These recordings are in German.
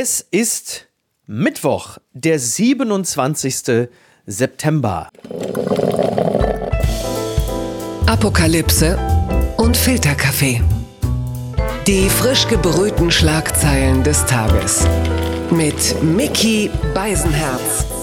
Es ist Mittwoch, der 27. September. Apokalypse und Filterkaffee. Die frisch gebrühten Schlagzeilen des Tages. Mit Mickey Beisenherz.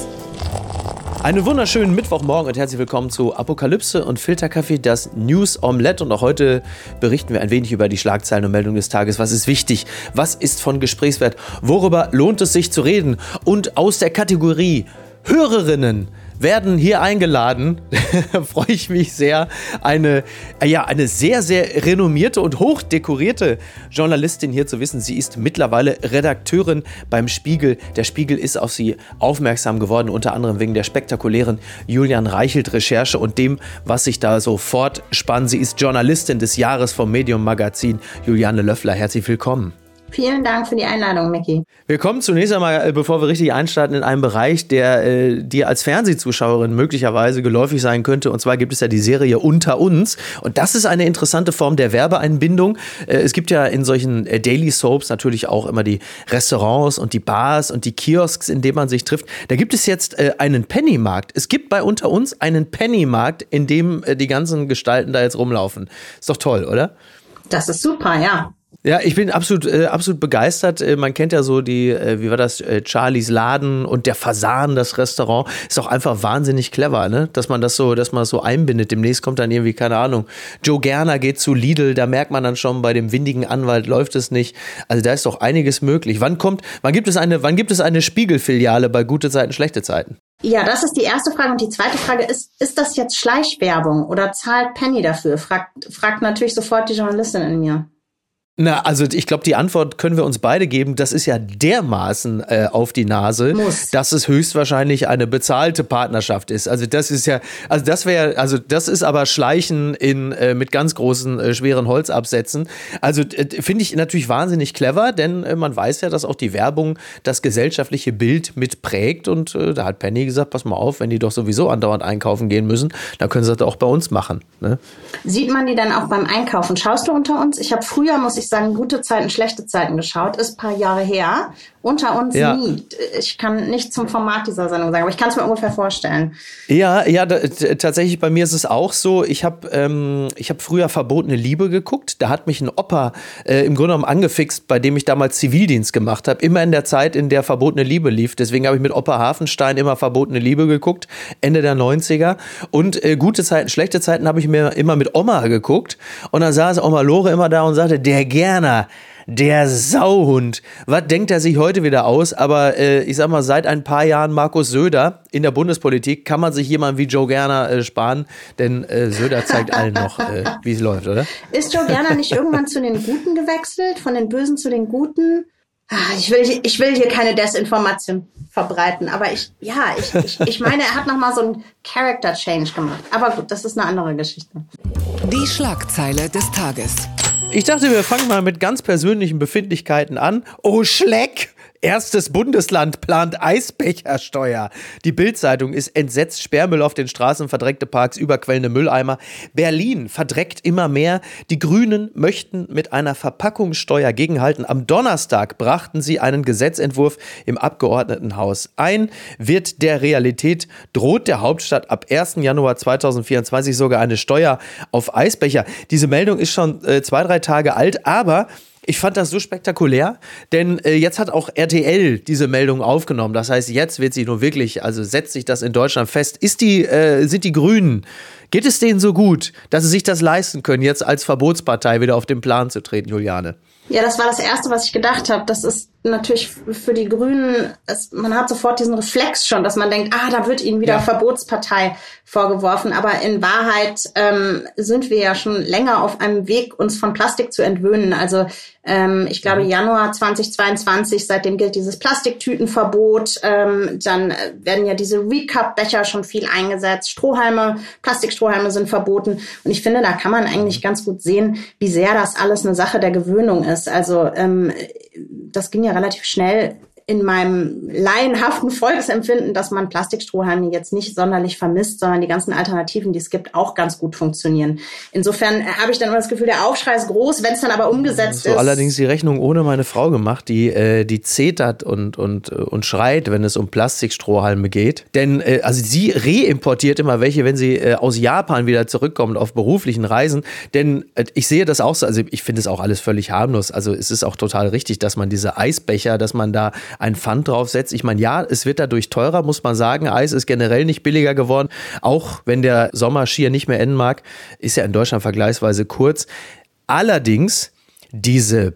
Einen wunderschönen Mittwochmorgen und herzlich willkommen zu Apokalypse und Filterkaffee, das News Omelette. Und auch heute berichten wir ein wenig über die Schlagzeilen und Meldungen des Tages. Was ist wichtig? Was ist von Gesprächswert? Worüber lohnt es sich zu reden? Und aus der Kategorie Hörerinnen werden hier eingeladen, freue ich mich sehr, eine, äh, ja, eine sehr, sehr renommierte und hochdekorierte Journalistin hier zu wissen. Sie ist mittlerweile Redakteurin beim Spiegel. Der Spiegel ist auf sie aufmerksam geworden, unter anderem wegen der spektakulären Julian Reichelt-Recherche und dem, was sich da so fortspannt. Sie ist Journalistin des Jahres vom Medium Magazin. Juliane Löffler, herzlich willkommen. Vielen Dank für die Einladung, Micky. Wir kommen zunächst einmal, äh, bevor wir richtig einstarten, in einen Bereich, der äh, dir als Fernsehzuschauerin möglicherweise geläufig sein könnte. Und zwar gibt es ja die Serie Unter uns. Und das ist eine interessante Form der Werbeeinbindung. Äh, es gibt ja in solchen äh, Daily Soaps natürlich auch immer die Restaurants und die Bars und die Kiosks, in denen man sich trifft. Da gibt es jetzt äh, einen Pennymarkt. Es gibt bei Unter uns einen Pennymarkt, in dem äh, die ganzen Gestalten da jetzt rumlaufen. Ist doch toll, oder? Das ist super, ja. Ja, ich bin absolut, äh, absolut begeistert. Äh, man kennt ja so die, äh, wie war das, äh, Charlies Laden und der Fasan, das Restaurant. Ist auch einfach wahnsinnig clever, ne? Dass man das so, dass man das so einbindet. Demnächst kommt dann irgendwie, keine Ahnung, Joe Gerner geht zu Lidl, da merkt man dann schon, bei dem windigen Anwalt läuft es nicht. Also da ist doch einiges möglich. Wann kommt, wann gibt es eine, wann gibt es eine Spiegelfiliale bei gute Zeiten, schlechte Zeiten? Ja, das ist die erste Frage. Und die zweite Frage ist, ist das jetzt Schleichwerbung oder zahlt Penny dafür? Fragt, fragt natürlich sofort die Journalistin in mir. Na, also ich glaube, die Antwort können wir uns beide geben. Das ist ja dermaßen äh, auf die Nase, Muss. dass es höchstwahrscheinlich eine bezahlte Partnerschaft ist. Also das ist ja, also das wäre, also das ist aber Schleichen in äh, mit ganz großen äh, schweren Holzabsätzen. Also äh, finde ich natürlich wahnsinnig clever, denn äh, man weiß ja, dass auch die Werbung das gesellschaftliche Bild mitprägt. Und äh, da hat Penny gesagt, pass mal auf, wenn die doch sowieso andauernd einkaufen gehen müssen, dann können sie das auch bei uns machen. Ne? Sieht man die dann auch beim Einkaufen? Schaust du unter uns? Ich habe früher muss ich ich sagen, gute Zeiten, schlechte Zeiten geschaut. Ist ein paar Jahre her. Unter uns ja. nie. Ich kann nicht zum Format dieser Sendung sagen, aber ich kann es mir ungefähr vorstellen. Ja, ja, da, tatsächlich bei mir ist es auch so. Ich habe ähm, ich hab früher Verbotene Liebe geguckt. Da hat mich ein Opa äh, im Grunde genommen angefixt, bei dem ich damals Zivildienst gemacht habe. Immer in der Zeit, in der Verbotene Liebe lief. Deswegen habe ich mit Opa Hafenstein immer Verbotene Liebe geguckt. Ende der 90er. Und äh, gute Zeiten, schlechte Zeiten habe ich mir immer mit Oma geguckt. Und dann saß Oma Lore immer da und sagte, der Gerner, der Sauhund. Was denkt er sich heute wieder aus? Aber äh, ich sag mal, seit ein paar Jahren Markus Söder in der Bundespolitik kann man sich jemanden wie Joe Gerner äh, sparen, denn äh, Söder zeigt allen noch, äh, wie es läuft, oder? Ist Joe Gerner nicht irgendwann zu den Guten gewechselt, von den Bösen zu den Guten? Ah, ich will, ich will hier keine Desinformation verbreiten, aber ich, ja, ich, ich, ich meine, er hat nochmal so einen Character Change gemacht. Aber gut, das ist eine andere Geschichte. Die Schlagzeile des Tages. Ich dachte, wir fangen mal mit ganz persönlichen Befindlichkeiten an. Oh, Schleck! Erstes Bundesland plant Eisbechersteuer. Die Bildzeitung ist entsetzt. Sperrmüll auf den Straßen, verdreckte Parks, überquellende Mülleimer. Berlin verdreckt immer mehr. Die Grünen möchten mit einer Verpackungssteuer gegenhalten. Am Donnerstag brachten sie einen Gesetzentwurf im Abgeordnetenhaus ein. Wird der Realität droht der Hauptstadt ab 1. Januar 2024 sogar eine Steuer auf Eisbecher. Diese Meldung ist schon äh, zwei, drei Tage alt, aber ich fand das so spektakulär, denn äh, jetzt hat auch RTL diese Meldung aufgenommen. Das heißt, jetzt wird sie nur wirklich, also setzt sich das in Deutschland fest. Ist die, äh, sind die Grünen, geht es denen so gut, dass sie sich das leisten können, jetzt als Verbotspartei wieder auf den Plan zu treten, Juliane? Ja, das war das Erste, was ich gedacht habe. Das ist natürlich für die Grünen, es, man hat sofort diesen Reflex schon, dass man denkt, ah, da wird ihnen wieder ja. Verbotspartei vorgeworfen. Aber in Wahrheit ähm, sind wir ja schon länger auf einem Weg, uns von Plastik zu entwöhnen. Also ähm, ich glaube, mhm. Januar 2022, seitdem gilt dieses Plastiktütenverbot. Ähm, dann werden ja diese Recap-Becher schon viel eingesetzt. Strohhalme, Plastikstrohhalme sind verboten. Und ich finde, da kann man eigentlich mhm. ganz gut sehen, wie sehr das alles eine Sache der Gewöhnung ist. Also ähm, das ging ja relativ schnell in meinem laienhaften Volksempfinden, dass man Plastikstrohhalme jetzt nicht sonderlich vermisst, sondern die ganzen Alternativen, die es gibt, auch ganz gut funktionieren. Insofern habe ich dann immer das Gefühl, der Aufschrei ist groß, wenn es dann aber umgesetzt so ist. allerdings die Rechnung ohne meine Frau gemacht, die, äh, die zetert und, und, äh, und schreit, wenn es um Plastikstrohhalme geht. Denn äh, also sie reimportiert immer welche, wenn sie äh, aus Japan wieder zurückkommt auf beruflichen Reisen. Denn äh, ich sehe das auch so, also ich finde es auch alles völlig harmlos. Also es ist auch total richtig, dass man diese Eisbecher, dass man da ein Pfand draufsetzt. Ich meine, ja, es wird dadurch teurer, muss man sagen. Eis ist generell nicht billiger geworden. Auch wenn der Sommer schier nicht mehr enden mag, ist ja in Deutschland vergleichsweise kurz. Allerdings diese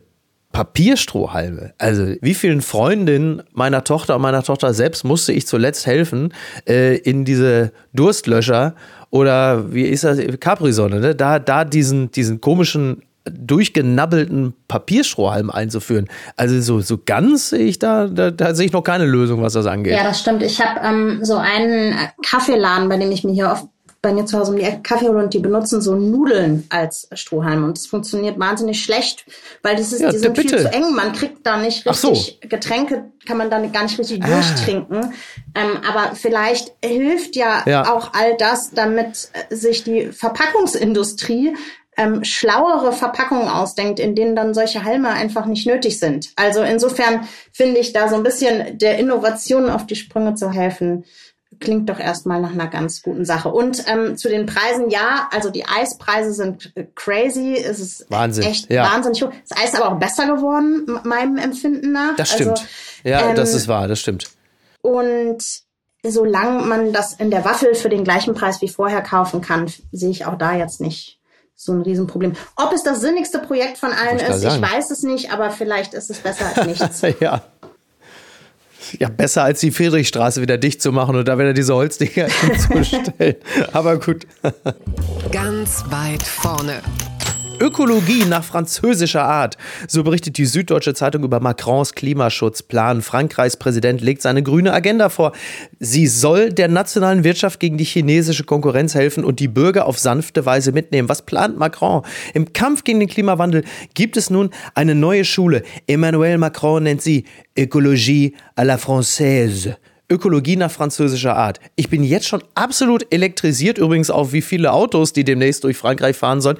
Papierstrohhalme. Also wie vielen Freundinnen meiner Tochter und meiner Tochter selbst musste ich zuletzt helfen äh, in diese Durstlöscher oder wie ist das Capri-Sonne, ne? da da diesen diesen komischen durchgenabbelten Papierstrohhalm einzuführen. Also so, so ganz sehe ich da, da, da sehe ich noch keine Lösung, was das angeht. Ja, das stimmt. Ich habe ähm, so einen Kaffeeladen, bei dem ich mir hier oft bei mir zu Hause um die Ecke Kaffee hole und die benutzen so Nudeln als Strohhalm und das funktioniert wahnsinnig schlecht, weil das ist, Ja, die sind bitte. viel zu eng. Man kriegt da nicht Ach so. richtig Getränke, kann man da gar nicht richtig Ah. durchtrinken. Ähm, aber vielleicht hilft ja, Ja. auch all das, damit äh, sich die Verpackungsindustrie ähm, schlauere Verpackungen ausdenkt, in denen dann solche Halme einfach nicht nötig sind. Also insofern finde ich da so ein bisschen der Innovation auf die Sprünge zu helfen, klingt doch erstmal nach einer ganz guten Sache. Und ähm, zu den Preisen, ja, also die Eispreise sind äh, crazy. Es ist Wahnsinn, echt ja. wahnsinnig hoch. Das Eis ist aber auch besser geworden, meinem Empfinden nach. Das stimmt. Also, ja, ähm, das ist wahr, das stimmt. und solange man das in der Waffel für den gleichen Preis wie vorher kaufen kann, sehe ich auch da jetzt nicht so ein Riesenproblem. Ob es das sinnigste Projekt von allen ich ist, ich weiß es nicht, aber vielleicht ist es besser als nichts. ja. Ja, besser als die Friedrichstraße wieder dicht zu machen und da wieder diese Holzdinger hinzustellen. Aber gut. Ganz weit vorne. Ökologie nach französischer Art. So berichtet die Süddeutsche Zeitung über Macrons Klimaschutzplan. Frankreichs Präsident legt seine grüne Agenda vor. Sie soll der nationalen Wirtschaft gegen die chinesische Konkurrenz helfen und die Bürger auf sanfte Weise mitnehmen. Was plant Macron? Im Kampf gegen den Klimawandel gibt es nun eine neue Schule. Emmanuel Macron nennt sie Ökologie à la Française. Ökologie nach französischer Art. Ich bin jetzt schon absolut elektrisiert, übrigens auf wie viele Autos, die demnächst durch Frankreich fahren sollen.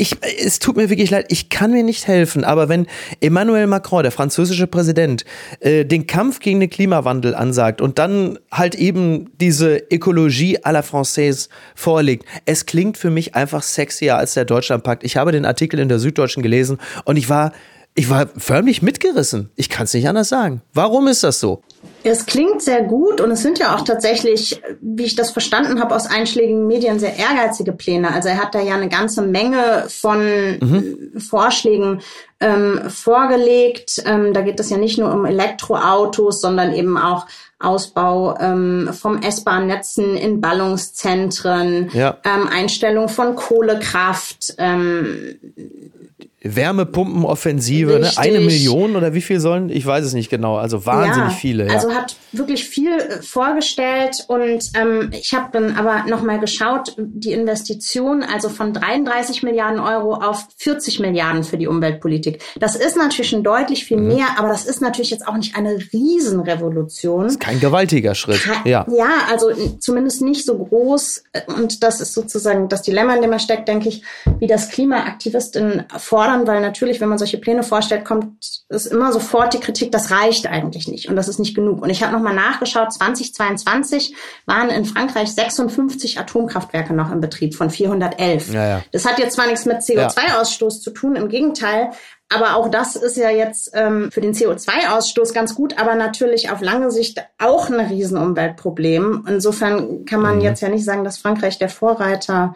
Ich, es tut mir wirklich leid, ich kann mir nicht helfen, aber wenn Emmanuel Macron, der französische Präsident, äh, den Kampf gegen den Klimawandel ansagt und dann halt eben diese Ökologie à la Française vorlegt, es klingt für mich einfach sexier als der Deutschlandpakt. Ich habe den Artikel in der Süddeutschen gelesen und ich war, ich war förmlich mitgerissen. Ich kann es nicht anders sagen. Warum ist das so? Es klingt sehr gut und es sind ja auch tatsächlich, wie ich das verstanden habe, aus einschlägigen Medien sehr ehrgeizige Pläne. Also er hat da ja eine ganze Menge von äh, Vorschlägen ähm, vorgelegt. Ähm, da geht es ja nicht nur um Elektroautos, sondern eben auch Ausbau ähm, vom S-Bahn-Netzen in Ballungszentren, Ja. ähm, Einstellung von Kohlekraft, ähm, Wärmepumpenoffensive, ne? Eine Million oder wie viel sollen? Ich weiß es nicht genau. Also wahnsinnig viele. Ja. Also hat wirklich viel äh, vorgestellt und ähm, ich habe dann aber nochmal geschaut, die Investition also von 33 Milliarden Euro auf 40 Milliarden für die Umweltpolitik. Das ist natürlich schon deutlich viel Mhm. mehr, aber das ist natürlich jetzt auch nicht eine Riesenrevolution. Kein gewaltiger Schritt. Ke- Ja. ja, also zumindest nicht so groß. äh, Und das ist sozusagen das Dilemma, in dem er steckt, denke ich, wie das Klimaaktivistinnen fordern, weil natürlich, wenn man solche Pläne vorstellt, kommt es immer sofort die Kritik, das reicht eigentlich nicht und das ist nicht genug. Und ich habe nochmal nachgeschaut, 2022 waren in Frankreich 56 Atomkraftwerke noch im Betrieb von 411. Ja, ja. Das hat jetzt zwar nichts mit CO2-Ausstoß zu tun, im Gegenteil, aber auch das ist ja jetzt ähm, für den CO2-Ausstoß ganz gut, aber natürlich auf lange Sicht auch ein Riesenumweltproblem. Insofern kann man jetzt ja nicht sagen, dass Frankreich der Vorreiter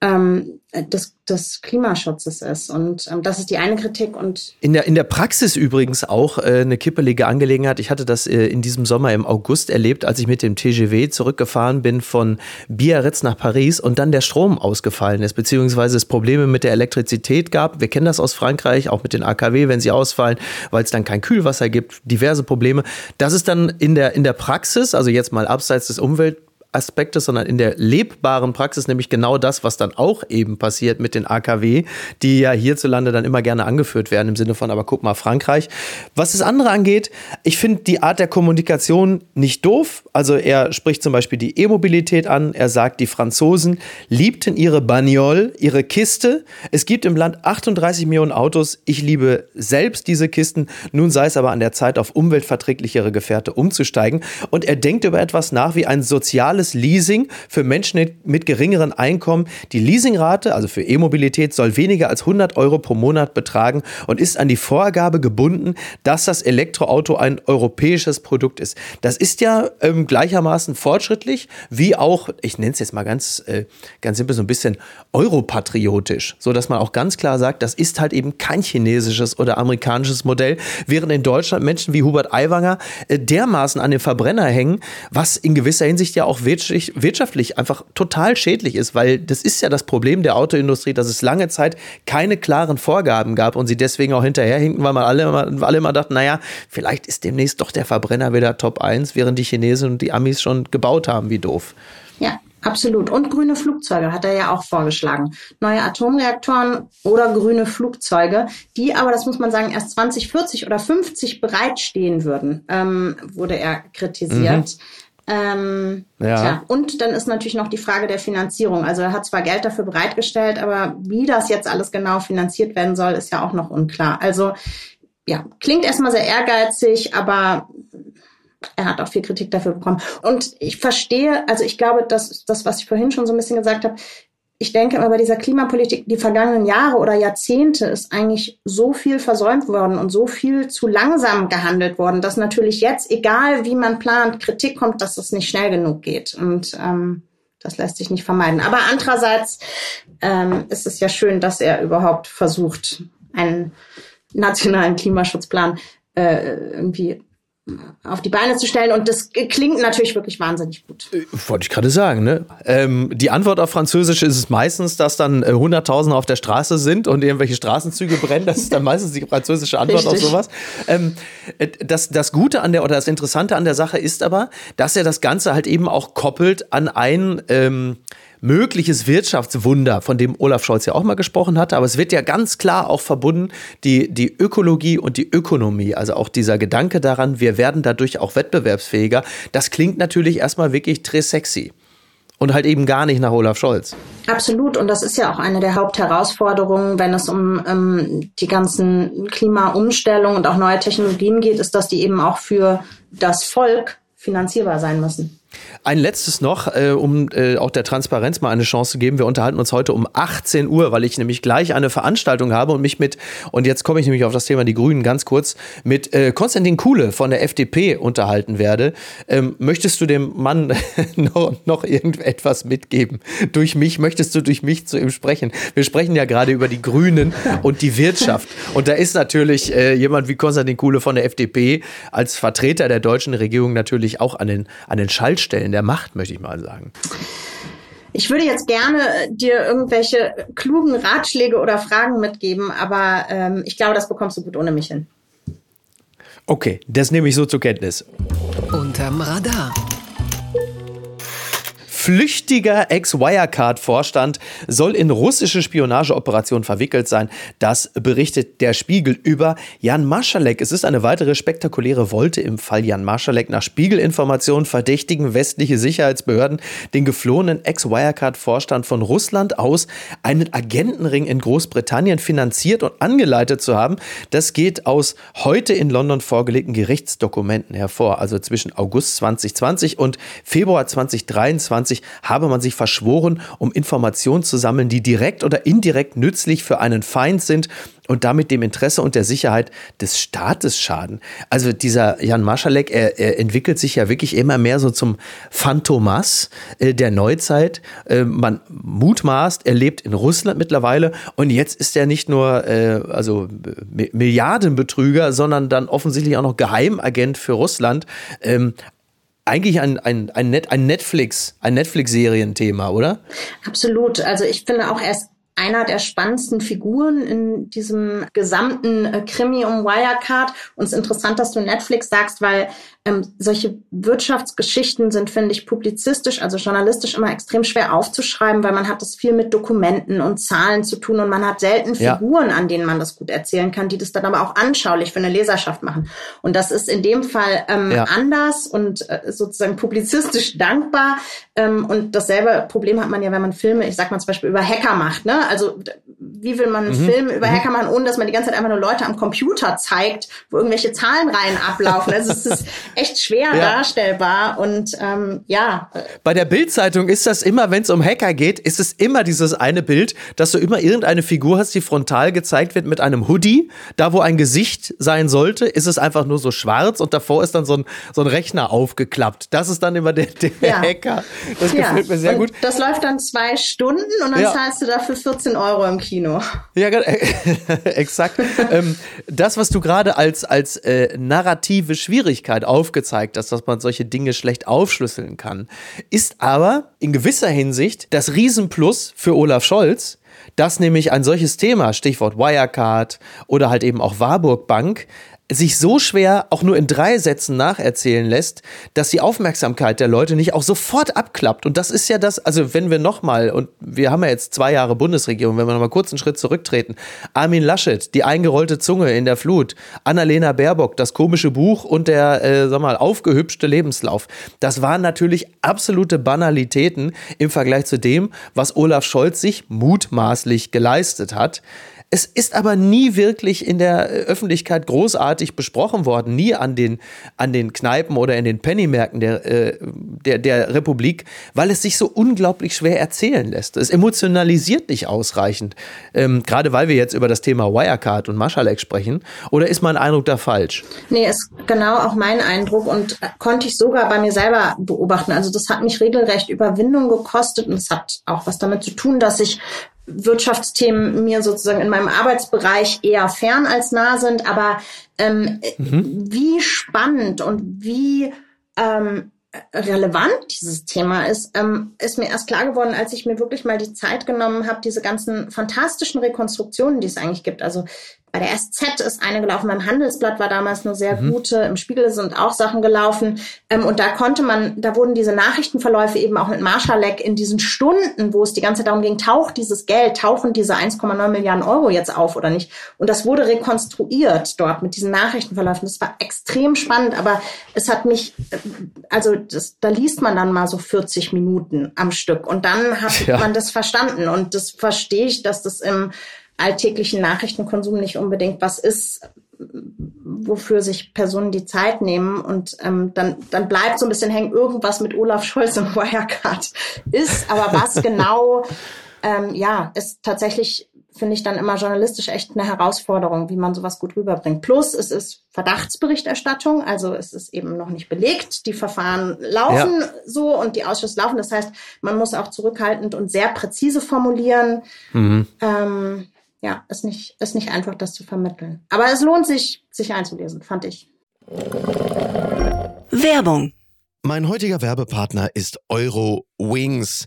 ähm, des, des Klimaschutzes ist. Und ähm, das ist die eine Kritik. Und In der, in der Praxis übrigens auch äh, eine kippelige Angelegenheit. Ich hatte das äh, in diesem Sommer im August erlebt, als ich mit dem TGV zurückgefahren bin von Biarritz nach Paris und dann der Strom ausgefallen ist, beziehungsweise es Probleme mit der Elektrizität gab. Wir kennen das aus Frankreich, auch mit den AKW, wenn sie ausfallen, weil es dann kein Kühlwasser gibt, diverse Probleme. Das ist dann in der, in der Praxis, also jetzt mal abseits des Umwelt Aspektes, sondern in der lebbaren Praxis, nämlich genau das, was dann auch eben passiert mit den AKW, die ja hierzulande dann immer gerne angeführt werden, im Sinne von, aber guck mal, Frankreich. Was das andere angeht, ich finde die Art der Kommunikation nicht doof. Also er spricht zum Beispiel die E-Mobilität an. Er sagt, die Franzosen liebten ihre Bagnole, ihre Kiste. Es gibt im Land 38 Millionen Autos. Ich liebe selbst diese Kisten. Nun sei es aber an der Zeit, auf umweltverträglichere Gefährte umzusteigen. Und er denkt über etwas nach wie ein soziales Leasing für Menschen mit geringeren Einkommen. Die Leasingrate, also für E-Mobilität, soll weniger als 100 Euro pro Monat betragen und ist an die Vorgabe gebunden, dass das Elektroauto ein europäisches Produkt ist. Das ist ja ähm, gleichermaßen fortschrittlich, wie auch, ich nenne es jetzt mal ganz, äh, ganz simpel, so ein bisschen europatriotisch, so dass man auch ganz klar sagt, das ist halt eben kein chinesisches oder amerikanisches Modell, während in Deutschland Menschen wie Hubert Aiwanger äh, dermaßen an den Verbrenner hängen, was in gewisser Hinsicht ja auch wirtschaftlich, wirtschaftlich einfach total schädlich ist, weil das ist ja das Problem der Autoindustrie, dass es lange Zeit keine klaren Vorgaben gab und sie deswegen auch hinterherhinken, weil man alle, alle immer dachten, naja, vielleicht ist demnächst doch der Verbrenner wieder Top 1, während die Chinesen und die Amis schon gebaut haben, wie doof. Ja, Absolut. Und grüne Flugzeuge hat er ja auch vorgeschlagen. Neue Atomreaktoren oder grüne Flugzeuge, die aber, das muss man sagen, erst 2040 oder 50 bereitstehen würden, ähm, wurde er kritisiert. Mhm. Ähm, ja. Tja. Und dann ist natürlich noch die Frage der Finanzierung. Also er hat zwar Geld dafür bereitgestellt, aber wie das jetzt alles genau finanziert werden soll, ist ja auch noch unklar. Also ja, klingt erstmal sehr ehrgeizig, aber er hat auch viel Kritik dafür bekommen. Und ich verstehe, also ich glaube, dass das, was ich vorhin schon so ein bisschen gesagt habe, ich denke immer bei dieser Klimapolitik, die vergangenen Jahre oder Jahrzehnte ist eigentlich so viel versäumt worden und so viel zu langsam gehandelt worden, dass natürlich jetzt, egal wie man plant, Kritik kommt, dass es nicht schnell genug geht. Und ähm, das lässt sich nicht vermeiden. Aber andererseits ähm, ist es ja schön, dass er überhaupt versucht, einen nationalen Klimaschutzplan äh, irgendwie auf die Beine zu stellen. Und das klingt natürlich wirklich wahnsinnig gut. Äh, wollte ich gerade sagen. Ne? Ähm, die Antwort auf Französisch ist es meistens, dass dann äh, Hunderttausende auf der Straße sind und irgendwelche Straßenzüge brennen. Das ist dann meistens die französische Antwort Richtig. auf sowas. Ähm, äh, das, das Gute an der oder das Interessante an der Sache ist aber, dass er das Ganze halt eben auch koppelt an ein ähm, mögliches Wirtschaftswunder, von dem Olaf Scholz ja auch mal gesprochen hatte. Aber es wird ja ganz klar auch verbunden, die, die Ökologie und die Ökonomie. Also auch dieser Gedanke daran, wir werden dadurch auch wettbewerbsfähiger. Das klingt natürlich erstmal wirklich très sexy. Und halt eben gar nicht nach Olaf Scholz. Absolut. Und das ist ja auch eine der Hauptherausforderungen, wenn es um ähm, die ganzen Klimaumstellungen und auch neue Technologien geht, ist, dass die eben auch für das Volk finanzierbar sein müssen. Ein letztes noch, äh, um äh, auch der Transparenz mal eine Chance zu geben. Wir unterhalten uns heute um 18 Uhr, weil ich nämlich gleich eine Veranstaltung habe und mich mit, und jetzt komme ich nämlich auf das Thema die Grünen ganz kurz, mit äh, Konstantin Kuhle von der FDP unterhalten werde. Ähm, möchtest du dem Mann noch, noch irgendetwas mitgeben? Durch mich, möchtest du durch mich zu ihm sprechen? Wir sprechen ja gerade über die Grünen und die Wirtschaft. Und da ist natürlich äh, jemand wie Konstantin Kuhle von der FDP als Vertreter der deutschen Regierung natürlich auch an den, an den Schaltstellen Schwachstellen der Macht, möchte ich mal sagen. Ich würde jetzt gerne dir irgendwelche klugen Ratschläge oder Fragen mitgeben, aber ähm, ich glaube, das bekommst du gut ohne mich hin. Okay, das nehme ich so zur Kenntnis. Unterm Radar flüchtiger Ex-Wirecard-Vorstand soll in russische Spionageoperationen verwickelt sein. Das berichtet der Spiegel über Jan Marschalek. Es ist eine weitere spektakuläre Wolte im Fall Jan Marschalek. Nach Spiegelinformationen verdächtigen westliche Sicherheitsbehörden den geflohenen Ex-Wirecard-Vorstand von Russland aus, einen Agentenring in Großbritannien finanziert und angeleitet zu haben. Das geht aus heute in London vorgelegten Gerichtsdokumenten hervor. Also zwischen August 2020 und Februar 2023 1990 habe man sich verschworen, um Informationen zu sammeln, die direkt oder indirekt nützlich für einen Feind sind und damit dem Interesse und der Sicherheit des Staates schaden. Also dieser Jan Marschalek, er, er entwickelt sich ja wirklich immer mehr so zum Phantomas äh, der Neuzeit. Äh, man mutmaßt, er lebt in Russland mittlerweile und jetzt ist er nicht nur äh, also Milliardenbetrüger, sondern dann offensichtlich auch noch Geheimagent für Russland. Ähm, eigentlich ein, ein, ein, Net, ein Netflix, ein Netflix-Serienthema, oder? Absolut. Also ich finde auch, er ist einer der spannendsten Figuren in diesem gesamten äh, Krimi um Wirecard. Und es ist interessant, dass du Netflix sagst, weil ähm, solche Wirtschaftsgeschichten sind, finde ich, publizistisch, also journalistisch immer extrem schwer aufzuschreiben, weil man hat das viel mit Dokumenten und Zahlen zu tun und man hat selten ja. Figuren, an denen man das gut erzählen kann, die das dann aber auch anschaulich für eine Leserschaft machen. Und das ist in dem Fall ähm, ja. anders und äh, sozusagen publizistisch dankbar. Ähm, und dasselbe Problem hat man ja, wenn man Filme, ich sag mal zum Beispiel über Hacker macht. Ne? Also wie will man einen mhm. Film über mhm. Hacker machen, ohne dass man die ganze Zeit einfach nur Leute am Computer zeigt, wo irgendwelche Zahlenreihen ablaufen. Also es ist echt schwer ja. darstellbar und ähm, ja. Bei der Bildzeitung ist das immer, wenn es um Hacker geht, ist es immer dieses eine Bild, dass du immer irgendeine Figur hast, die frontal gezeigt wird mit einem Hoodie. Da, wo ein Gesicht sein sollte, ist es einfach nur so schwarz und davor ist dann so ein, so ein Rechner aufgeklappt. Das ist dann immer der, der ja. Hacker. Das ja. gefällt mir sehr und gut. Das läuft dann zwei Stunden und dann zahlst du dafür 14 Euro im Kino. Ja, exakt. ähm, das, was du gerade als, als äh, narrative Schwierigkeit aufgezeigt hast, dass man solche Dinge schlecht aufschlüsseln kann, ist aber in gewisser Hinsicht das Riesenplus für Olaf Scholz, dass nämlich ein solches Thema, Stichwort Wirecard oder halt eben auch Warburg Bank, sich so schwer auch nur in drei Sätzen nacherzählen lässt, dass die Aufmerksamkeit der Leute nicht auch sofort abklappt. Und das ist ja das, also wenn wir nochmal, und wir haben ja jetzt zwei Jahre Bundesregierung, wenn wir nochmal kurz einen Schritt zurücktreten, Armin Laschet, die eingerollte Zunge in der Flut, Annalena Baerbock, das komische Buch und der, äh, sag mal, aufgehübschte Lebenslauf. Das waren natürlich absolute Banalitäten im Vergleich zu dem, was Olaf Scholz sich mutmaßlich geleistet hat. Es ist aber nie wirklich in der Öffentlichkeit großartig besprochen worden, nie an den, an den Kneipen oder in den Pennymärkten der, äh, der, der Republik, weil es sich so unglaublich schwer erzählen lässt. Es emotionalisiert nicht ausreichend, ähm, gerade weil wir jetzt über das Thema Wirecard und Maschalek sprechen. Oder ist mein Eindruck da falsch? Nee, ist genau auch mein Eindruck und konnte ich sogar bei mir selber beobachten. Also das hat mich regelrecht Überwindung gekostet und es hat auch was damit zu tun, dass ich Wirtschaftsthemen mir sozusagen in meinem Arbeitsbereich eher fern als nah sind, aber ähm, mhm. wie spannend und wie ähm, relevant dieses Thema ist, ähm, ist mir erst klar geworden, als ich mir wirklich mal die Zeit genommen habe, diese ganzen fantastischen Rekonstruktionen, die es eigentlich gibt. Also bei der SZ ist eine gelaufen, beim Handelsblatt war damals eine sehr mhm. gute, im Spiegel sind auch Sachen gelaufen. Ähm, und da konnte man, da wurden diese Nachrichtenverläufe eben auch mit Marschalek in diesen Stunden, wo es die ganze Zeit darum ging, taucht dieses Geld, tauchen diese 1,9 Milliarden Euro jetzt auf oder nicht? Und das wurde rekonstruiert dort mit diesen Nachrichtenverläufen. Das war extrem spannend, aber es hat mich, äh, also das, da liest man dann mal so 40 Minuten am Stück und dann hat ja. man das verstanden. Und das verstehe ich, dass das im alltäglichen Nachrichtenkonsum nicht unbedingt was ist, wofür sich Personen die Zeit nehmen und ähm, dann, dann bleibt so ein bisschen hängen, irgendwas mit Olaf Scholz und Wirecard ist, aber was genau, ähm, ja, ist tatsächlich, finde ich dann immer journalistisch echt eine Herausforderung, wie man sowas gut rüberbringt. Plus, es ist Verdachtsberichterstattung, also es ist eben noch nicht belegt, die Verfahren laufen ja. so und die Ausschüsse laufen, das heißt, man muss auch zurückhaltend und sehr präzise formulieren. Mhm. Ähm, ja, ist nicht, ist nicht einfach, das zu vermitteln. Aber es lohnt sich, sich einzulesen, fand ich. Werbung. Mein heutiger Werbepartner ist Euro Wings.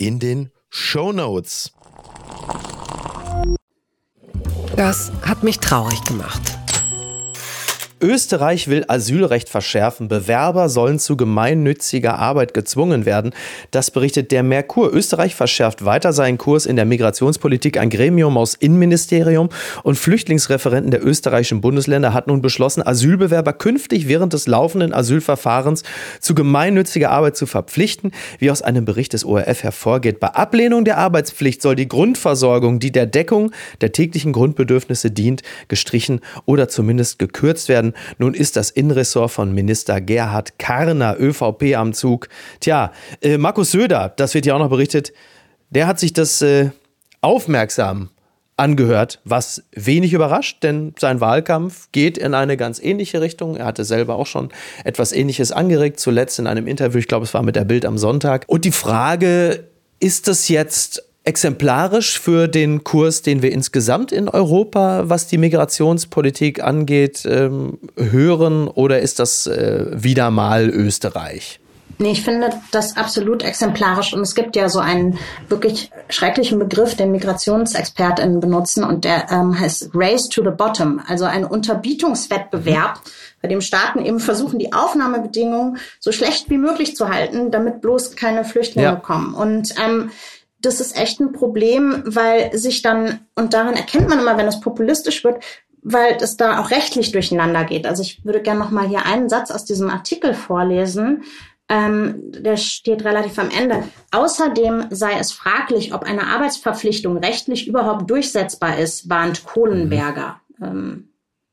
in den Show Notes. Das hat mich traurig gemacht. Österreich will Asylrecht verschärfen. Bewerber sollen zu gemeinnütziger Arbeit gezwungen werden. Das berichtet der Merkur. Österreich verschärft weiter seinen Kurs in der Migrationspolitik. Ein Gremium aus Innenministerium und Flüchtlingsreferenten der österreichischen Bundesländer hat nun beschlossen, Asylbewerber künftig während des laufenden Asylverfahrens zu gemeinnütziger Arbeit zu verpflichten. Wie aus einem Bericht des ORF hervorgeht, bei Ablehnung der Arbeitspflicht soll die Grundversorgung, die der Deckung der täglichen Grundbedürfnisse dient, gestrichen oder zumindest gekürzt werden. Nun ist das Innenressort von Minister Gerhard Karner, ÖVP, am Zug. Tja, äh, Markus Söder, das wird ja auch noch berichtet, der hat sich das äh, aufmerksam angehört, was wenig überrascht, denn sein Wahlkampf geht in eine ganz ähnliche Richtung. Er hatte selber auch schon etwas Ähnliches angeregt, zuletzt in einem Interview, ich glaube, es war mit der Bild am Sonntag. Und die Frage, ist das jetzt exemplarisch für den Kurs, den wir insgesamt in Europa, was die Migrationspolitik angeht, ähm, hören oder ist das äh, wieder mal Österreich? Nee, ich finde das absolut exemplarisch und es gibt ja so einen wirklich schrecklichen Begriff, den MigrationsexpertInnen benutzen und der ähm, heißt Race to the Bottom, also ein Unterbietungswettbewerb, bei dem Staaten eben versuchen, die Aufnahmebedingungen so schlecht wie möglich zu halten, damit bloß keine Flüchtlinge ja. kommen. Und ähm, das ist echt ein Problem, weil sich dann, und daran erkennt man immer, wenn es populistisch wird, weil es da auch rechtlich durcheinander geht. Also ich würde gerne noch mal hier einen Satz aus diesem Artikel vorlesen. Ähm, der steht relativ am Ende. Außerdem sei es fraglich, ob eine Arbeitsverpflichtung rechtlich überhaupt durchsetzbar ist, warnt Kohlenberger. Mhm. Ähm,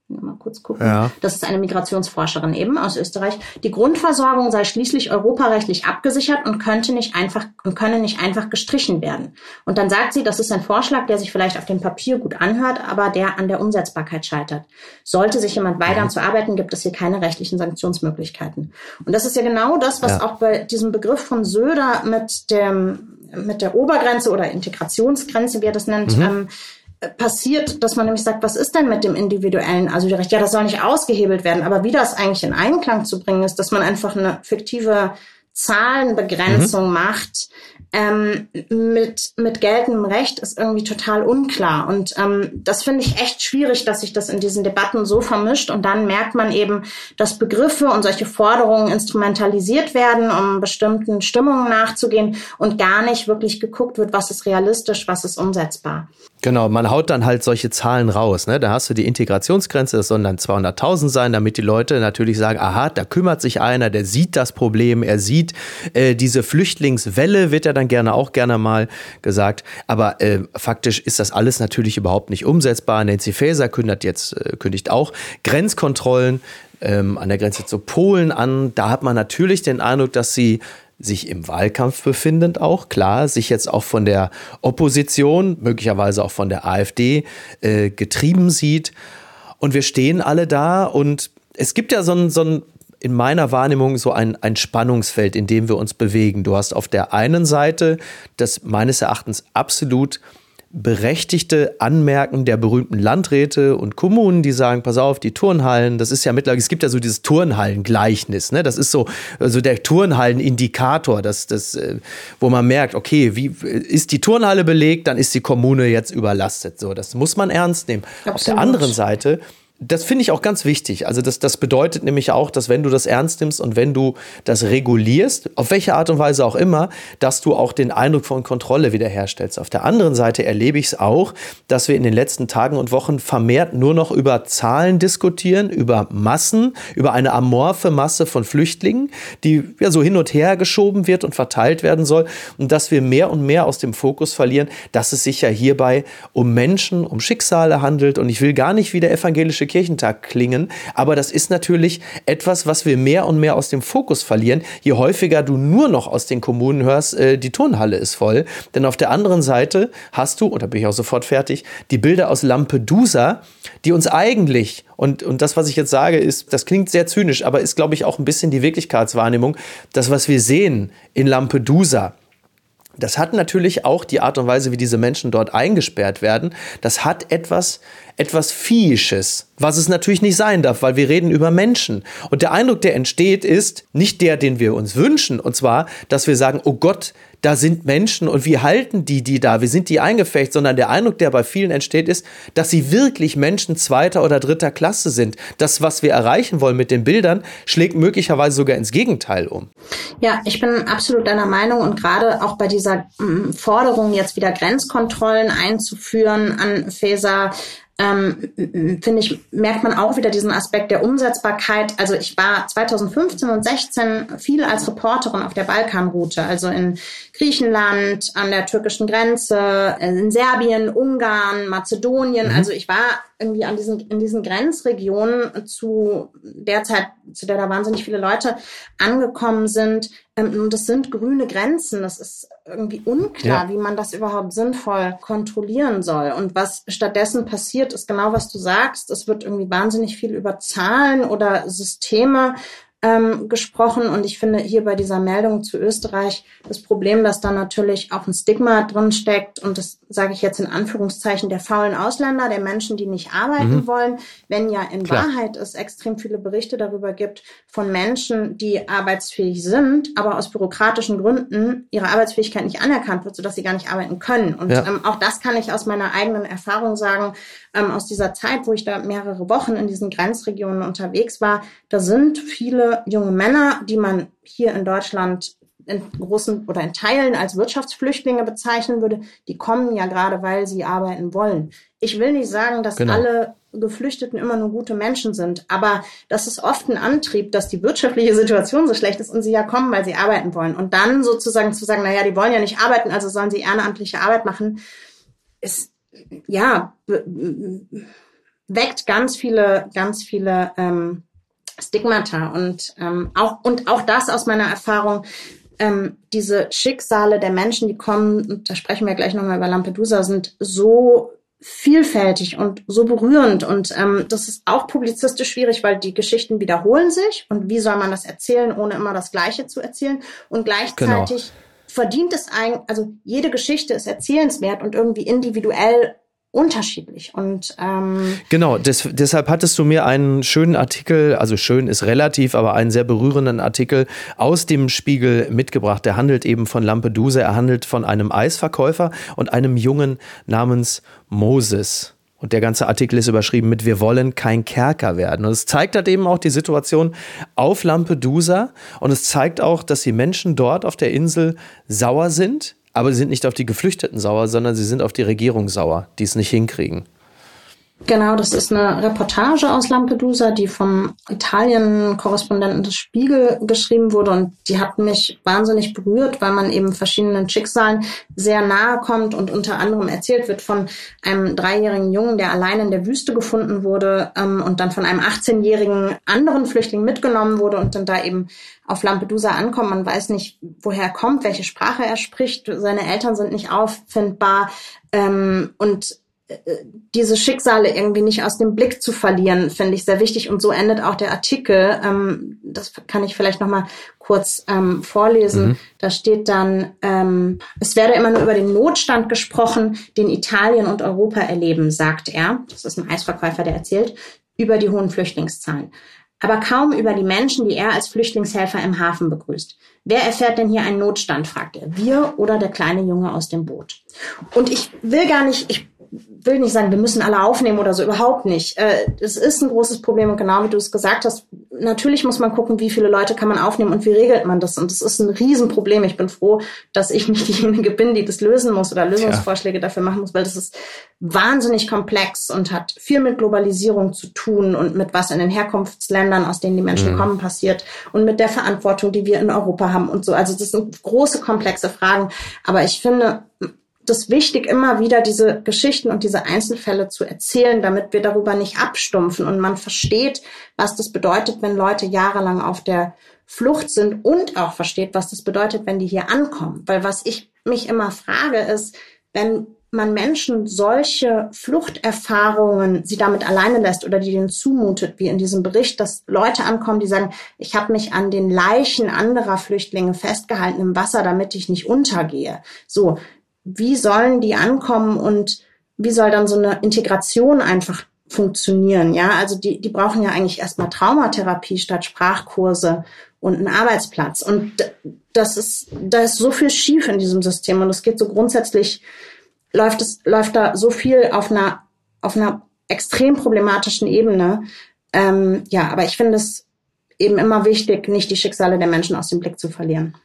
Mal kurz gucken. Ja. Das ist eine Migrationsforscherin eben aus Österreich. Die Grundversorgung sei schließlich europarechtlich abgesichert und könnte nicht einfach und könne nicht einfach gestrichen werden. Und dann sagt sie, das ist ein Vorschlag, der sich vielleicht auf dem Papier gut anhört, aber der an der Umsetzbarkeit scheitert. Sollte sich jemand weigern ja. zu arbeiten, gibt es hier keine rechtlichen Sanktionsmöglichkeiten. Und das ist ja genau das, was ja. auch bei diesem Begriff von Söder mit dem mit der Obergrenze oder Integrationsgrenze, wie er das nennt, mhm. ähm, passiert, dass man nämlich sagt, was ist denn mit dem individuellen Asylrecht? Ja, das soll nicht ausgehebelt werden. Aber wie das eigentlich in Einklang zu bringen ist, dass man einfach eine fiktive Zahlenbegrenzung mhm. macht, ähm, mit, mit geltendem Recht ist irgendwie total unklar. Und ähm, das finde ich echt schwierig, dass sich das in diesen Debatten so vermischt. Und dann merkt man eben, dass Begriffe und solche Forderungen instrumentalisiert werden, um bestimmten Stimmungen nachzugehen und gar nicht wirklich geguckt wird, was ist realistisch, was ist umsetzbar. Genau, man haut dann halt solche Zahlen raus. Ne? Da hast du die Integrationsgrenze, das sollen dann 200.000 sein, damit die Leute natürlich sagen, aha, da kümmert sich einer, der sieht das Problem, er sieht äh, diese Flüchtlingswelle, wird ja dann gerne auch gerne mal gesagt. Aber äh, faktisch ist das alles natürlich überhaupt nicht umsetzbar. Nancy Faeser kündigt jetzt, äh, kündigt auch Grenzkontrollen ähm, an der Grenze zu Polen an. Da hat man natürlich den Eindruck, dass sie sich im Wahlkampf befindend auch, klar, sich jetzt auch von der Opposition, möglicherweise auch von der AfD äh, getrieben sieht. Und wir stehen alle da und es gibt ja so ein, so ein in meiner Wahrnehmung so ein, ein Spannungsfeld, in dem wir uns bewegen. Du hast auf der einen Seite das meines Erachtens absolut berechtigte Anmerken der berühmten Landräte und Kommunen, die sagen, pass auf, die Turnhallen, das ist ja mittlerweile, es gibt ja so dieses Turnhallengleichnis, ne? Das ist so, so der Turnhallenindikator, das, das, äh, wo man merkt, okay, wie ist die Turnhalle belegt, dann ist die Kommune jetzt überlastet. So, das muss man ernst nehmen. Absolut. Auf der anderen Seite das finde ich auch ganz wichtig. Also das, das bedeutet nämlich auch, dass wenn du das ernst nimmst und wenn du das regulierst, auf welche Art und Weise auch immer, dass du auch den Eindruck von Kontrolle wiederherstellst. Auf der anderen Seite erlebe ich es auch, dass wir in den letzten Tagen und Wochen vermehrt nur noch über Zahlen diskutieren, über Massen, über eine amorphe Masse von Flüchtlingen, die ja so hin und her geschoben wird und verteilt werden soll und dass wir mehr und mehr aus dem Fokus verlieren, dass es sich ja hierbei um Menschen, um Schicksale handelt und ich will gar nicht wie der evangelische Kirchentag klingen. Aber das ist natürlich etwas, was wir mehr und mehr aus dem Fokus verlieren. Je häufiger du nur noch aus den Kommunen hörst, äh, die Turnhalle ist voll. Denn auf der anderen Seite hast du, und da bin ich auch sofort fertig, die Bilder aus Lampedusa, die uns eigentlich, und, und das, was ich jetzt sage, ist, das klingt sehr zynisch, aber ist, glaube ich, auch ein bisschen die Wirklichkeitswahrnehmung. Das, was wir sehen in Lampedusa, das hat natürlich auch die Art und Weise, wie diese Menschen dort eingesperrt werden. Das hat etwas, etwas Viehisches, was es natürlich nicht sein darf, weil wir reden über Menschen. Und der Eindruck, der entsteht, ist nicht der, den wir uns wünschen. Und zwar, dass wir sagen, oh Gott, da sind Menschen und wie halten die die da? Wie sind die eingefecht? Sondern der Eindruck, der bei vielen entsteht, ist, dass sie wirklich Menschen zweiter oder dritter Klasse sind. Das, was wir erreichen wollen mit den Bildern, schlägt möglicherweise sogar ins Gegenteil um. Ja, ich bin absolut deiner Meinung und gerade auch bei dieser mm, Forderung, jetzt wieder Grenzkontrollen einzuführen an Feser, ähm, finde ich, merkt man auch wieder diesen Aspekt der Umsetzbarkeit. Also ich war 2015 und 16 viel als Reporterin auf der Balkanroute, also in Griechenland, an der türkischen Grenze, in Serbien, Ungarn, Mazedonien. Mhm. Also ich war irgendwie an diesen, in diesen Grenzregionen zu der Zeit, zu der da wahnsinnig viele Leute angekommen sind. Ähm, und das sind grüne Grenzen. Das ist irgendwie unklar, ja. wie man das überhaupt sinnvoll kontrollieren soll. Und was stattdessen passiert, ist genau, was du sagst. Es wird irgendwie wahnsinnig viel über Zahlen oder Systeme ähm, gesprochen. Und ich finde hier bei dieser Meldung zu Österreich das Problem, dass da natürlich auch ein Stigma drin steckt. Und das sage ich jetzt in Anführungszeichen der faulen Ausländer, der Menschen, die nicht arbeiten mhm. wollen. Wenn ja in Klar. Wahrheit es extrem viele Berichte darüber gibt von Menschen, die arbeitsfähig sind, aber aus bürokratischen Gründen ihre Arbeitsfähigkeit nicht anerkannt wird, sodass sie gar nicht arbeiten können. Und ja. ähm, auch das kann ich aus meiner eigenen Erfahrung sagen, ähm, aus dieser Zeit, wo ich da mehrere Wochen in diesen Grenzregionen unterwegs war. Da sind viele junge Männer, die man hier in Deutschland in großen oder in Teilen als Wirtschaftsflüchtlinge bezeichnen würde, die kommen ja gerade, weil sie arbeiten wollen. Ich will nicht sagen, dass genau. alle Geflüchteten immer nur gute Menschen sind, aber das ist oft ein Antrieb, dass die wirtschaftliche Situation so schlecht ist und sie ja kommen, weil sie arbeiten wollen. Und dann sozusagen zu sagen, naja, die wollen ja nicht arbeiten, also sollen sie ehrenamtliche Arbeit machen, ist ja, weckt ganz viele, ganz viele ähm, Stigmata und ähm, auch und auch das aus meiner Erfahrung. Ähm, diese Schicksale der Menschen, die kommen, und da sprechen wir gleich nochmal über Lampedusa, sind so vielfältig und so berührend. Und ähm, das ist auch publizistisch schwierig, weil die Geschichten wiederholen sich. Und wie soll man das erzählen, ohne immer das Gleiche zu erzählen? Und gleichzeitig genau verdient es ein, also jede Geschichte ist erzählenswert und irgendwie individuell unterschiedlich. Und ähm genau, des, deshalb hattest du mir einen schönen Artikel, also schön ist relativ, aber einen sehr berührenden Artikel aus dem Spiegel mitgebracht. Der handelt eben von Lampedusa, er handelt von einem Eisverkäufer und einem Jungen namens Moses. Und der ganze Artikel ist überschrieben mit Wir wollen kein Kerker werden. Und es zeigt halt eben auch die Situation auf Lampedusa. Und es zeigt auch, dass die Menschen dort auf der Insel sauer sind. Aber sie sind nicht auf die Geflüchteten sauer, sondern sie sind auf die Regierung sauer, die es nicht hinkriegen. Genau, das ist eine Reportage aus Lampedusa, die vom Italien-Korrespondenten des Spiegel geschrieben wurde und die hat mich wahnsinnig berührt, weil man eben verschiedenen Schicksalen sehr nahe kommt und unter anderem erzählt wird von einem dreijährigen Jungen, der allein in der Wüste gefunden wurde ähm, und dann von einem 18-jährigen anderen Flüchtling mitgenommen wurde und dann da eben auf Lampedusa ankommt. Man weiß nicht, woher er kommt, welche Sprache er spricht. Seine Eltern sind nicht auffindbar ähm, und diese Schicksale irgendwie nicht aus dem Blick zu verlieren, finde ich sehr wichtig. Und so endet auch der Artikel. Ähm, das kann ich vielleicht noch mal kurz ähm, vorlesen. Mhm. Da steht dann, ähm, es werde immer nur über den Notstand gesprochen, den Italien und Europa erleben, sagt er. Das ist ein Eisverkäufer, der erzählt, über die hohen Flüchtlingszahlen. Aber kaum über die Menschen, die er als Flüchtlingshelfer im Hafen begrüßt. Wer erfährt denn hier einen Notstand, fragt er. Wir oder der kleine Junge aus dem Boot? Und ich will gar nicht, ich will nicht sagen, wir müssen alle aufnehmen oder so, überhaupt nicht. Äh, es ist ein großes Problem und genau wie du es gesagt hast, natürlich muss man gucken, wie viele Leute kann man aufnehmen und wie regelt man das. Und das ist ein Riesenproblem. Ich bin froh, dass ich nicht diejenige bin, die das lösen muss oder Lösungsvorschläge ja. dafür machen muss, weil das ist wahnsinnig komplex und hat viel mit Globalisierung zu tun und mit was in den Herkunftsländern, aus denen die Menschen mhm. kommen, passiert und mit der Verantwortung, die wir in Europa haben und so. Also das sind große, komplexe Fragen. Aber ich finde, das wichtig, immer wieder diese Geschichten und diese Einzelfälle zu erzählen, damit wir darüber nicht abstumpfen und man versteht, was das bedeutet, wenn Leute jahrelang auf der Flucht sind und auch versteht, was das bedeutet, wenn die hier ankommen. Weil was ich mich immer frage, ist, wenn man Menschen solche Fluchterfahrungen sie damit alleine lässt oder die denen zumutet, wie in diesem Bericht, dass Leute ankommen, die sagen, ich habe mich an den Leichen anderer Flüchtlinge festgehalten im Wasser, damit ich nicht untergehe. So, wie sollen die ankommen und wie soll dann so eine Integration einfach funktionieren? Ja, also die, die brauchen ja eigentlich erstmal Traumatherapie statt Sprachkurse und einen Arbeitsplatz. Und das ist, da ist so viel schief in diesem System und es geht so grundsätzlich, läuft es, läuft da so viel auf einer, auf einer extrem problematischen Ebene. Ähm, ja, aber ich finde es eben immer wichtig, nicht die Schicksale der Menschen aus dem Blick zu verlieren.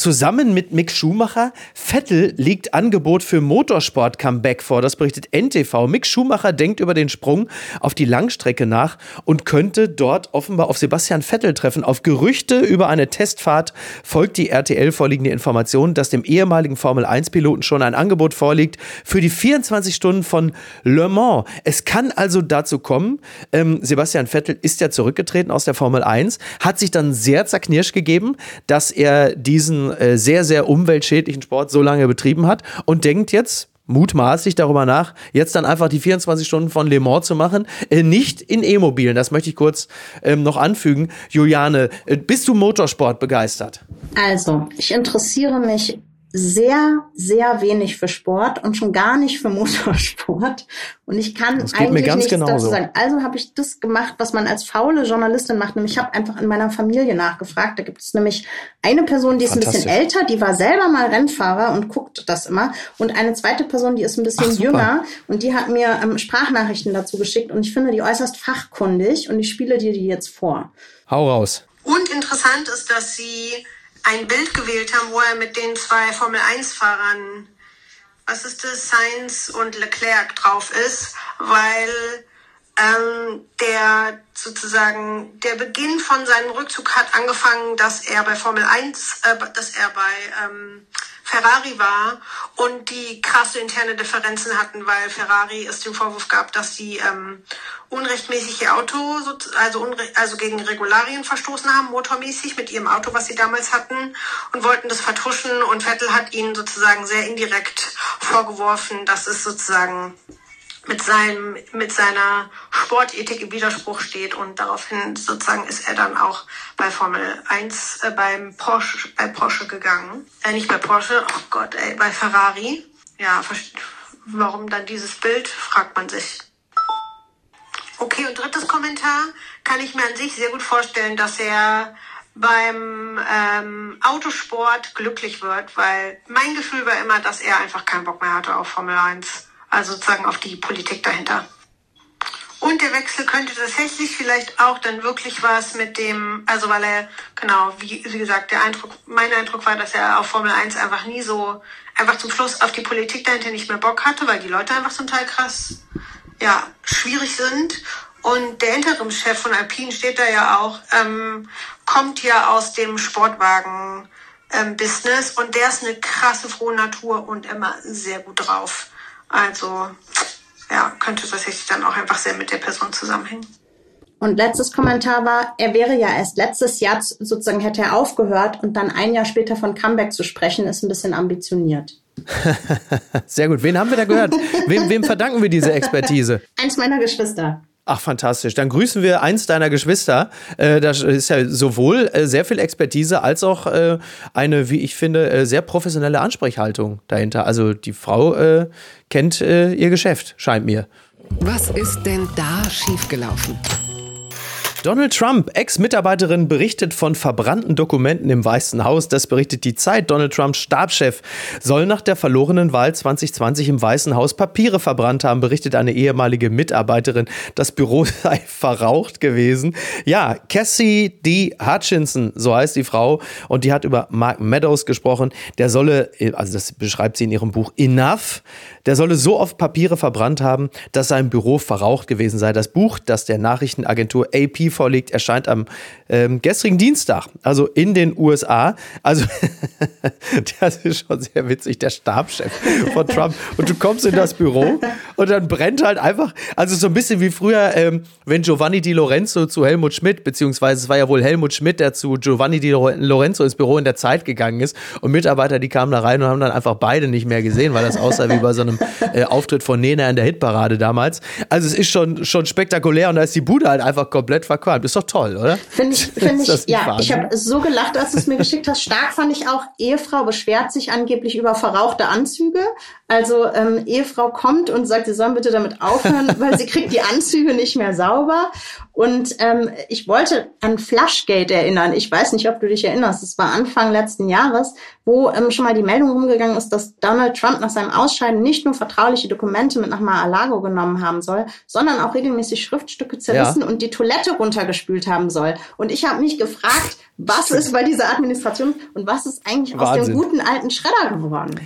Zusammen mit Mick Schumacher, Vettel liegt Angebot für Motorsport-Comeback vor. Das berichtet NTV. Mick Schumacher denkt über den Sprung auf die Langstrecke nach und könnte dort offenbar auf Sebastian Vettel treffen. Auf Gerüchte über eine Testfahrt folgt die RTL vorliegende Information, dass dem ehemaligen Formel-1-Piloten schon ein Angebot vorliegt für die 24 Stunden von Le Mans. Es kann also dazu kommen, ähm, Sebastian Vettel ist ja zurückgetreten aus der Formel 1, hat sich dann sehr zerknirscht gegeben, dass er diesen äh, sehr, sehr umweltschädlichen Sport so lange betrieben hat und denkt jetzt, mutmaßlich darüber nach, jetzt dann einfach die 24 Stunden von Le Mans zu machen, äh, nicht in E-Mobilen. Das möchte ich kurz ähm, noch anfügen. Juliane, äh, bist du Motorsport begeistert? Also, ich interessiere mich sehr, sehr wenig für Sport und schon gar nicht für Motorsport. Und ich kann eigentlich nichts genauso. dazu sagen. Also habe ich das gemacht, was man als faule Journalistin macht. Nämlich ich habe einfach in meiner Familie nachgefragt. Da gibt es nämlich eine Person, die ist ein bisschen älter, die war selber mal Rennfahrer und guckt das immer. Und eine zweite Person, die ist ein bisschen Ach, jünger und die hat mir ähm, Sprachnachrichten dazu geschickt. Und ich finde die äußerst fachkundig und ich spiele dir die jetzt vor. Hau raus. Und interessant ist, dass sie ein Bild gewählt haben, wo er mit den zwei Formel-1-Fahrern, was ist das, Sainz und Leclerc drauf ist, weil ähm, der sozusagen der Beginn von seinem Rückzug hat angefangen, dass er bei Formel 1, äh, dass er bei ähm, Ferrari war und die krasse interne Differenzen hatten, weil Ferrari es den Vorwurf gab, dass sie ähm, unrechtmäßig ihr Auto, also, also gegen Regularien verstoßen haben, motormäßig mit ihrem Auto, was sie damals hatten und wollten das vertuschen. Und Vettel hat ihnen sozusagen sehr indirekt vorgeworfen, dass es sozusagen mit seinem, mit seiner Sportethik im Widerspruch steht und daraufhin sozusagen ist er dann auch bei Formel 1 äh, beim Porsche, bei Porsche gegangen. Äh, nicht bei Porsche, oh Gott, ey, bei Ferrari. Ja, warum dann dieses Bild, fragt man sich. Okay, und drittes Kommentar kann ich mir an sich sehr gut vorstellen, dass er beim ähm, Autosport glücklich wird, weil mein Gefühl war immer, dass er einfach keinen Bock mehr hatte auf Formel 1 also sozusagen auf die Politik dahinter. Und der Wechsel könnte tatsächlich vielleicht auch dann wirklich was mit dem, also weil er, genau, wie, wie gesagt, der Eindruck, mein Eindruck war, dass er auf Formel 1 einfach nie so, einfach zum Schluss auf die Politik dahinter nicht mehr Bock hatte, weil die Leute einfach zum Teil krass, ja, schwierig sind. Und der Interimschef von Alpine steht da ja auch, ähm, kommt ja aus dem Sportwagen-Business ähm, und der ist eine krasse frohe Natur und immer sehr gut drauf. Also ja, könnte tatsächlich dann auch einfach sehr mit der Person zusammenhängen. Und letztes Kommentar war, er wäre ja erst letztes Jahr sozusagen hätte er aufgehört und dann ein Jahr später von Comeback zu sprechen, ist ein bisschen ambitioniert. Sehr gut. Wen haben wir da gehört? wem, wem verdanken wir diese Expertise? Eins meiner Geschwister. Ach, fantastisch. Dann grüßen wir eins deiner Geschwister. Äh, das ist ja sowohl äh, sehr viel Expertise als auch äh, eine, wie ich finde, äh, sehr professionelle Ansprechhaltung dahinter. Also die Frau äh, kennt äh, ihr Geschäft, scheint mir. Was ist denn da schiefgelaufen? Donald Trump, Ex-Mitarbeiterin, berichtet von verbrannten Dokumenten im Weißen Haus. Das berichtet die Zeit. Donald Trumps Stabschef soll nach der verlorenen Wahl 2020 im Weißen Haus Papiere verbrannt haben, berichtet eine ehemalige Mitarbeiterin. Das Büro sei verraucht gewesen. Ja, Cassie D. Hutchinson, so heißt die Frau, und die hat über Mark Meadows gesprochen. Der solle, also das beschreibt sie in ihrem Buch Enough, der solle so oft Papiere verbrannt haben, dass sein Büro verraucht gewesen sei. Das Buch, das der Nachrichtenagentur AP vorliegt, erscheint am ähm, gestrigen Dienstag, also in den USA. Also, das ist schon sehr witzig, der Stabschef von Trump. Und du kommst in das Büro und dann brennt halt einfach, also so ein bisschen wie früher, ähm, wenn Giovanni Di Lorenzo zu Helmut Schmidt, beziehungsweise es war ja wohl Helmut Schmidt, der zu Giovanni Di Lorenzo ins Büro in der Zeit gegangen ist und Mitarbeiter, die kamen da rein und haben dann einfach beide nicht mehr gesehen, weil das aussah wie bei so einem äh, Auftritt von Nena in der Hitparade damals. Also es ist schon, schon spektakulär und da ist die Bude halt einfach komplett verqualmt. Ist doch toll, oder? Finde ich, finde ich, ja, Wahnsinn? ich habe so gelacht, als du es mir geschickt hast. Stark fand ich auch, Ehefrau beschwert sich angeblich über verrauchte Anzüge. Also ähm, Ehefrau kommt und sagt, sie sollen bitte damit aufhören, weil sie kriegt die Anzüge nicht mehr sauber. Und ähm, ich wollte an Flushgate erinnern. Ich weiß nicht, ob du dich erinnerst. Es war Anfang letzten Jahres, wo ähm, schon mal die Meldung rumgegangen ist, dass Donald Trump nach seinem Ausscheiden nicht nur vertrauliche Dokumente mit nach Mar-a-Lago genommen haben soll, sondern auch regelmäßig Schriftstücke zerrissen ja. und die Toilette runtergespült haben soll. Und ich habe mich gefragt, was ist bei dieser Administration und was ist eigentlich Wahnsinn. aus dem guten alten Schredder geworden?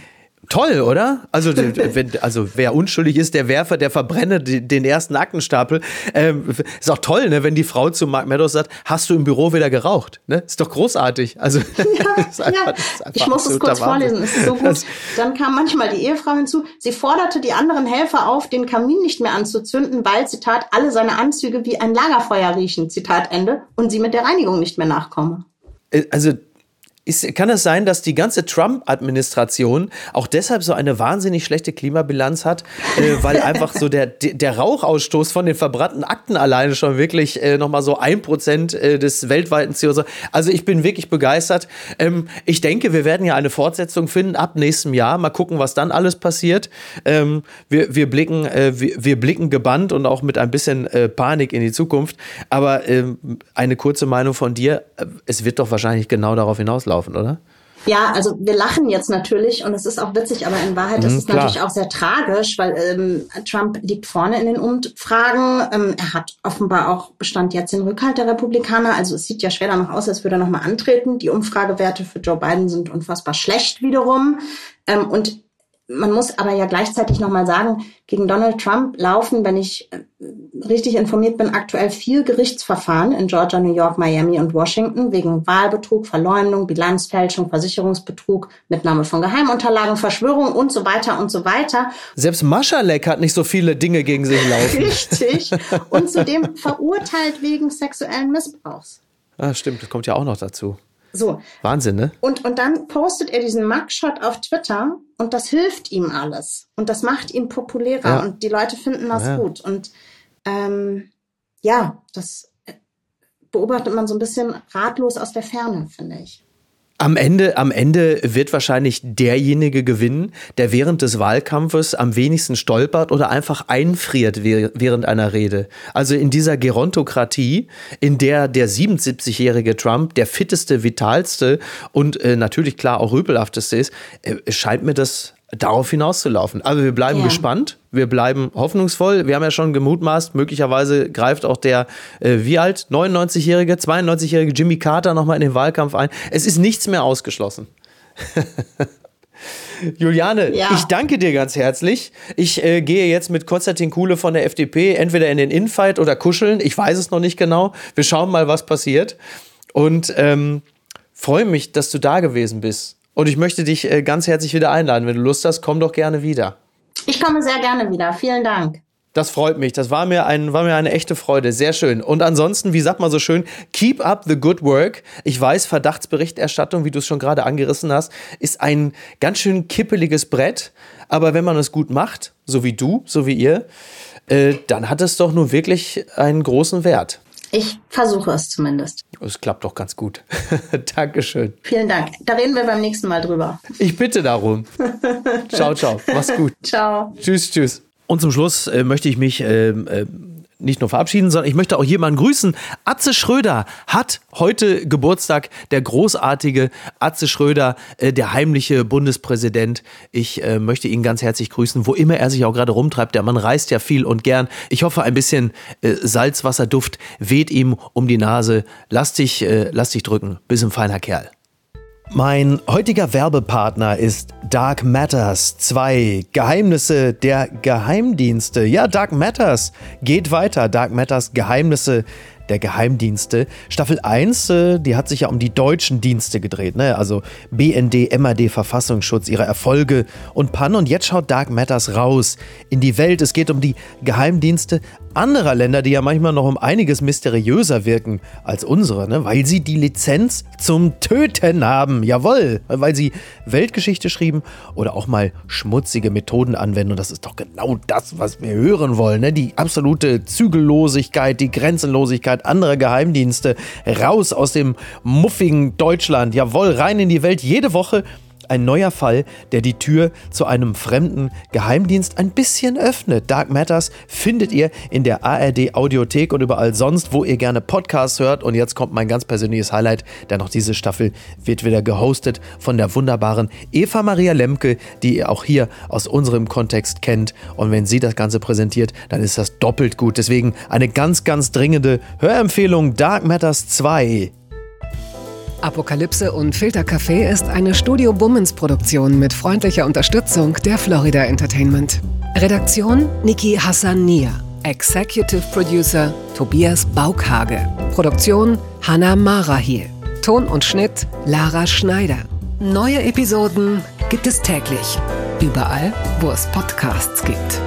Toll, oder? Also, wenn, also wer unschuldig ist, der Werfer, der verbrenne den ersten Aktenstapel. Ähm, ist auch toll, ne, wenn die Frau zu Mark Meadows sagt, hast du im Büro wieder geraucht? Ne? Ist doch großartig. Also, ja, einfach, ja. ich muss es kurz Wahnsinn. vorlesen, ist so gut. Dann kam manchmal die Ehefrau hinzu. Sie forderte die anderen Helfer auf, den Kamin nicht mehr anzuzünden, weil, Zitat, alle seine Anzüge wie ein Lagerfeuer riechen, Zitat Ende, und sie mit der Reinigung nicht mehr nachkomme. Äh, also ist, kann es sein, dass die ganze Trump-Administration auch deshalb so eine wahnsinnig schlechte Klimabilanz hat, äh, weil einfach so der, der Rauchausstoß von den verbrannten Akten alleine schon wirklich äh, nochmal so ein Prozent äh, des weltweiten CO2. Also ich bin wirklich begeistert. Ähm, ich denke, wir werden ja eine Fortsetzung finden ab nächstem Jahr. Mal gucken, was dann alles passiert. Ähm, wir, wir, blicken, äh, wir, wir, blicken gebannt und auch mit ein bisschen äh, Panik in die Zukunft. Aber ähm, eine kurze Meinung von dir. Äh, es wird doch wahrscheinlich genau darauf hinauslaufen laufen, oder? Ja, also wir lachen jetzt natürlich und es ist auch witzig, aber in Wahrheit mhm, ist es klar. natürlich auch sehr tragisch, weil ähm, Trump liegt vorne in den Umfragen. Ähm, er hat offenbar auch Bestand jetzt den Rückhalt der Republikaner. Also es sieht ja schwer danach aus, als würde er nochmal antreten. Die Umfragewerte für Joe Biden sind unfassbar schlecht wiederum. Ähm, und man muss aber ja gleichzeitig nochmal sagen, gegen Donald Trump laufen, wenn ich äh, richtig informiert bin, aktuell vier Gerichtsverfahren in Georgia, New York, Miami und Washington wegen Wahlbetrug, Verleumdung, Bilanzfälschung, Versicherungsbetrug, Mitnahme von Geheimunterlagen, Verschwörung und so weiter und so weiter. Selbst Maschalek hat nicht so viele Dinge gegen sich laufen. Richtig. Und zudem verurteilt wegen sexuellen Missbrauchs. Ah, stimmt, das kommt ja auch noch dazu. So. Wahnsinn, ne? Und, und dann postet er diesen Mugshot auf Twitter und das hilft ihm alles. Und das macht ihn populärer ja. und die Leute finden das ja. gut. Und ähm, ja, das beobachtet man so ein bisschen ratlos aus der Ferne, finde ich. Am Ende, am Ende wird wahrscheinlich derjenige gewinnen, der während des Wahlkampfes am wenigsten stolpert oder einfach einfriert während einer Rede. Also in dieser Gerontokratie, in der der 77-jährige Trump der fitteste, vitalste und äh, natürlich klar auch rüpelhafteste ist, äh, scheint mir das darauf hinauszulaufen. Also wir bleiben ja. gespannt, wir bleiben hoffnungsvoll. Wir haben ja schon gemutmaßt, möglicherweise greift auch der, äh, wie alt, 99-jährige, 92-jährige Jimmy Carter nochmal in den Wahlkampf ein. Es ist nichts mehr ausgeschlossen. Juliane, ja. ich danke dir ganz herzlich. Ich äh, gehe jetzt mit Konstantin Kuhle von der FDP entweder in den Infight oder kuscheln. Ich weiß es noch nicht genau. Wir schauen mal, was passiert. Und ähm, freue mich, dass du da gewesen bist. Und ich möchte dich äh, ganz herzlich wieder einladen. Wenn du Lust hast, komm doch gerne wieder. Ich komme sehr gerne wieder. Vielen Dank. Das freut mich. Das war mir, ein, war mir eine echte Freude. Sehr schön. Und ansonsten, wie sagt man so schön, keep up the good work. Ich weiß, Verdachtsberichterstattung, wie du es schon gerade angerissen hast, ist ein ganz schön kippeliges Brett. Aber wenn man es gut macht, so wie du, so wie ihr, äh, dann hat es doch nur wirklich einen großen Wert. Ich versuche es zumindest. Es klappt doch ganz gut. Dankeschön. Vielen Dank. Da reden wir beim nächsten Mal drüber. Ich bitte darum. ciao, ciao. Mach's gut. Ciao. Tschüss, tschüss. Und zum Schluss äh, möchte ich mich äh, äh, nicht nur verabschieden, sondern ich möchte auch jemanden grüßen. Atze Schröder hat heute Geburtstag. Der großartige Atze Schröder, äh, der heimliche Bundespräsident. Ich äh, möchte ihn ganz herzlich grüßen, wo immer er sich auch gerade rumtreibt. Der Mann reist ja viel und gern. Ich hoffe, ein bisschen äh, Salzwasserduft weht ihm um die Nase. Lass dich, äh, lass dich drücken. Bist ein feiner Kerl. Mein heutiger Werbepartner ist Dark Matters 2, Geheimnisse der Geheimdienste. Ja, Dark Matters geht weiter. Dark Matters Geheimnisse der Geheimdienste. Staffel 1, äh, die hat sich ja um die deutschen Dienste gedreht, ne? also BND, MAD, Verfassungsschutz, ihre Erfolge und Pannen. Und jetzt schaut Dark Matters raus in die Welt. Es geht um die Geheimdienste anderer Länder, die ja manchmal noch um einiges mysteriöser wirken als unsere, ne? weil sie die Lizenz zum Töten haben. Jawohl, weil sie Weltgeschichte schrieben oder auch mal schmutzige Methoden anwenden. Und das ist doch genau das, was wir hören wollen. Ne? Die absolute Zügellosigkeit, die Grenzenlosigkeit anderer Geheimdienste. Raus aus dem muffigen Deutschland. Jawohl, rein in die Welt. Jede Woche ein neuer Fall, der die Tür zu einem fremden Geheimdienst ein bisschen öffnet. Dark Matters findet ihr in der ARD Audiothek und überall sonst, wo ihr gerne Podcasts hört. Und jetzt kommt mein ganz persönliches Highlight, denn auch diese Staffel wird wieder gehostet von der wunderbaren Eva Maria Lemke, die ihr auch hier aus unserem Kontext kennt. Und wenn sie das Ganze präsentiert, dann ist das doppelt gut. Deswegen eine ganz, ganz dringende Hörempfehlung Dark Matters 2. Apokalypse und Filtercafé ist eine Studio Bummens Produktion mit freundlicher Unterstützung der Florida Entertainment. Redaktion Niki Hassania. Executive Producer Tobias Baukhage. Produktion Hanna Marahiel. Ton und Schnitt Lara Schneider. Neue Episoden gibt es täglich. Überall, wo es Podcasts gibt.